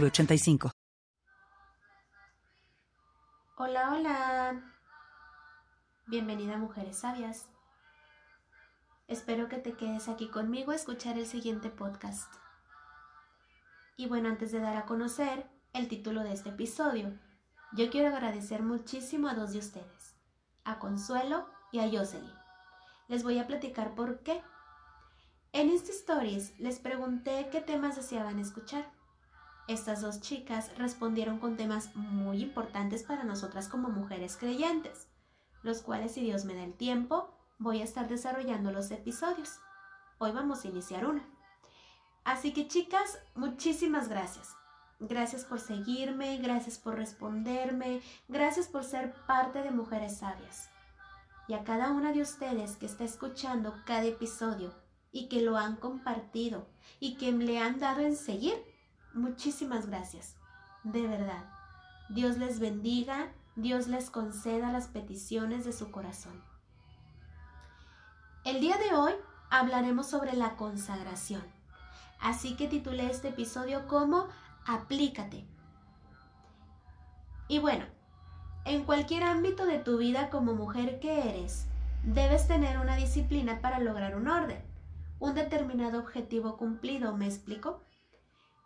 906985. Hola, hola. Bienvenida Mujeres Sabias. Espero que te quedes aquí conmigo a escuchar el siguiente podcast. Y bueno, antes de dar a conocer el título de este episodio, yo quiero agradecer muchísimo a dos de ustedes, a Consuelo y a Jocelyn. Les voy a platicar por qué. En este stories les pregunté qué temas deseaban escuchar. Estas dos chicas respondieron con temas muy importantes para nosotras como mujeres creyentes, los cuales si Dios me da el tiempo, voy a estar desarrollando los episodios. Hoy vamos a iniciar uno. Así que chicas, muchísimas gracias. Gracias por seguirme, gracias por responderme, gracias por ser parte de Mujeres Sabias y a cada una de ustedes que está escuchando cada episodio y que lo han compartido y que le han dado en seguir. Muchísimas gracias. De verdad. Dios les bendiga, Dios les conceda las peticiones de su corazón. El día de hoy hablaremos sobre la consagración. Así que titulé este episodio como Aplícate. Y bueno, en cualquier ámbito de tu vida como mujer que eres, debes tener una disciplina para lograr un orden, un determinado objetivo cumplido, ¿me explico?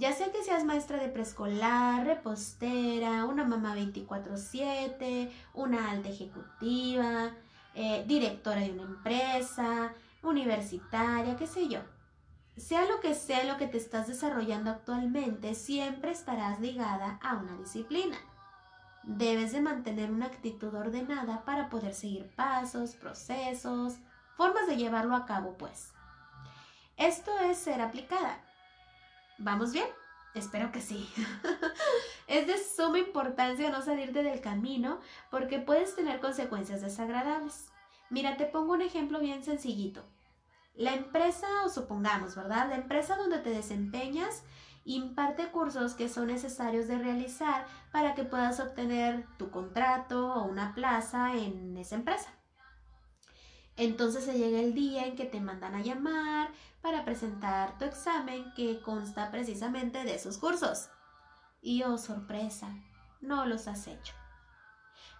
Ya sea que seas maestra de preescolar, repostera, una mamá 24/7, una alta ejecutiva, eh, directora de una empresa, universitaria, qué sé yo. Sea lo que sea lo que te estás desarrollando actualmente, siempre estarás ligada a una disciplina. Debes de mantener una actitud ordenada para poder seguir pasos, procesos, formas de llevarlo a cabo, pues. Esto es ser aplicada. ¿Vamos bien? Espero que sí. es de suma importancia no salirte del camino porque puedes tener consecuencias desagradables. Mira, te pongo un ejemplo bien sencillito. La empresa, o supongamos, ¿verdad? La empresa donde te desempeñas imparte cursos que son necesarios de realizar para que puedas obtener tu contrato o una plaza en esa empresa. Entonces se llega el día en que te mandan a llamar para presentar tu examen que consta precisamente de esos cursos. Y oh sorpresa, no los has hecho.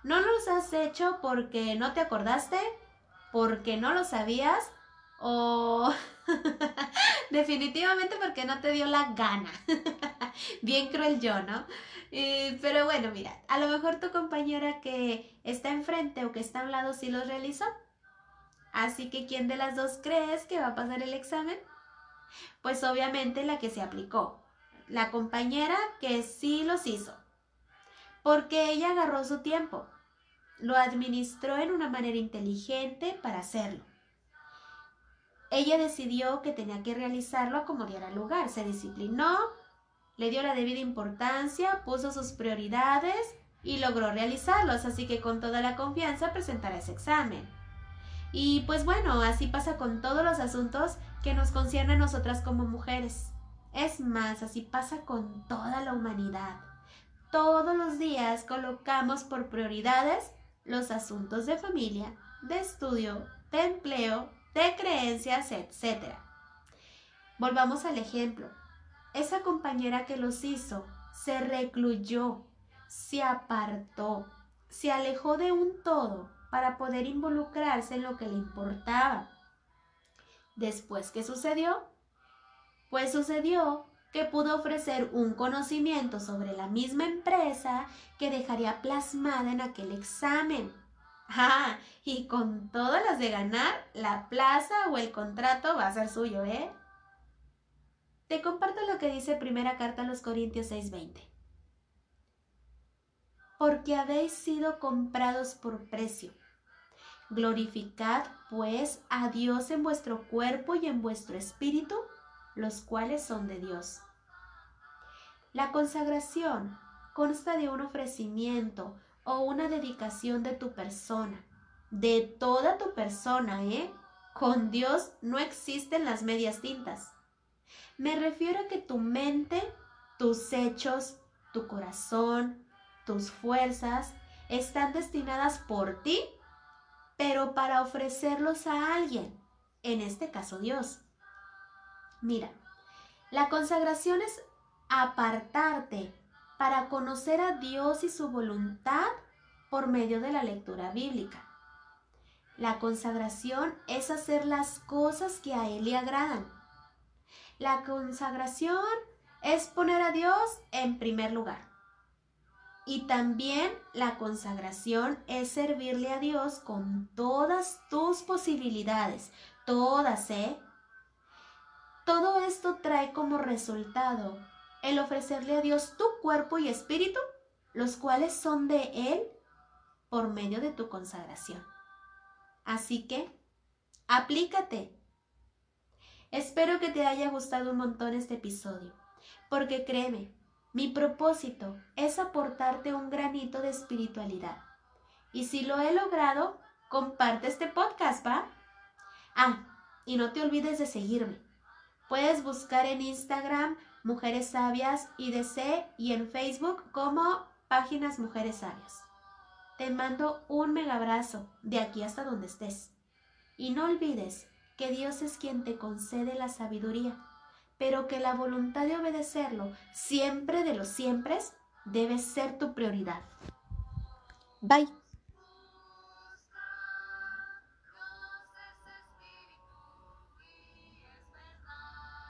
No los has hecho porque no te acordaste, porque no lo sabías o definitivamente porque no te dio la gana. Bien cruel yo, ¿no? pero bueno, mira, a lo mejor tu compañera que está enfrente o que está a un lado sí los realizó. Así que ¿quién de las dos crees que va a pasar el examen? Pues obviamente la que se aplicó, la compañera que sí los hizo, porque ella agarró su tiempo, lo administró en una manera inteligente para hacerlo. Ella decidió que tenía que realizarlo como diera lugar, se disciplinó, le dio la debida importancia, puso sus prioridades y logró realizarlos, así que con toda la confianza presentará ese examen. Y pues bueno, así pasa con todos los asuntos que nos conciernen a nosotras como mujeres. Es más, así pasa con toda la humanidad. Todos los días colocamos por prioridades los asuntos de familia, de estudio, de empleo, de creencias, etc. Volvamos al ejemplo. Esa compañera que los hizo se recluyó, se apartó, se alejó de un todo para poder involucrarse en lo que le importaba. Después, ¿qué sucedió? Pues sucedió que pudo ofrecer un conocimiento sobre la misma empresa que dejaría plasmada en aquel examen. Ah, y con todas las de ganar, la plaza o el contrato va a ser suyo, ¿eh? Te comparto lo que dice primera carta a los Corintios 6:20. Porque habéis sido comprados por precio. Glorificad, pues, a Dios en vuestro cuerpo y en vuestro espíritu, los cuales son de Dios. La consagración consta de un ofrecimiento o una dedicación de tu persona, de toda tu persona, ¿eh? Con Dios no existen las medias tintas. Me refiero a que tu mente, tus hechos, tu corazón, tus fuerzas están destinadas por ti, pero para ofrecerlos a alguien, en este caso Dios. Mira, la consagración es apartarte para conocer a Dios y su voluntad por medio de la lectura bíblica. La consagración es hacer las cosas que a Él le agradan. La consagración es poner a Dios en primer lugar. Y también la consagración es servirle a Dios con todas tus posibilidades, todas, ¿eh? Todo esto trae como resultado el ofrecerle a Dios tu cuerpo y espíritu, los cuales son de Él por medio de tu consagración. Así que, aplícate. Espero que te haya gustado un montón este episodio, porque créeme, mi propósito es aportarte un granito de espiritualidad. Y si lo he logrado, comparte este podcast, ¿va? Ah, y no te olvides de seguirme. Puedes buscar en Instagram Mujeres Sabias IDC y en Facebook como Páginas Mujeres Sabias. Te mando un mega abrazo de aquí hasta donde estés. Y no olvides que Dios es quien te concede la sabiduría, pero que la voluntad de obedecerlo siempre de los siempre debe ser tu prioridad. Bye.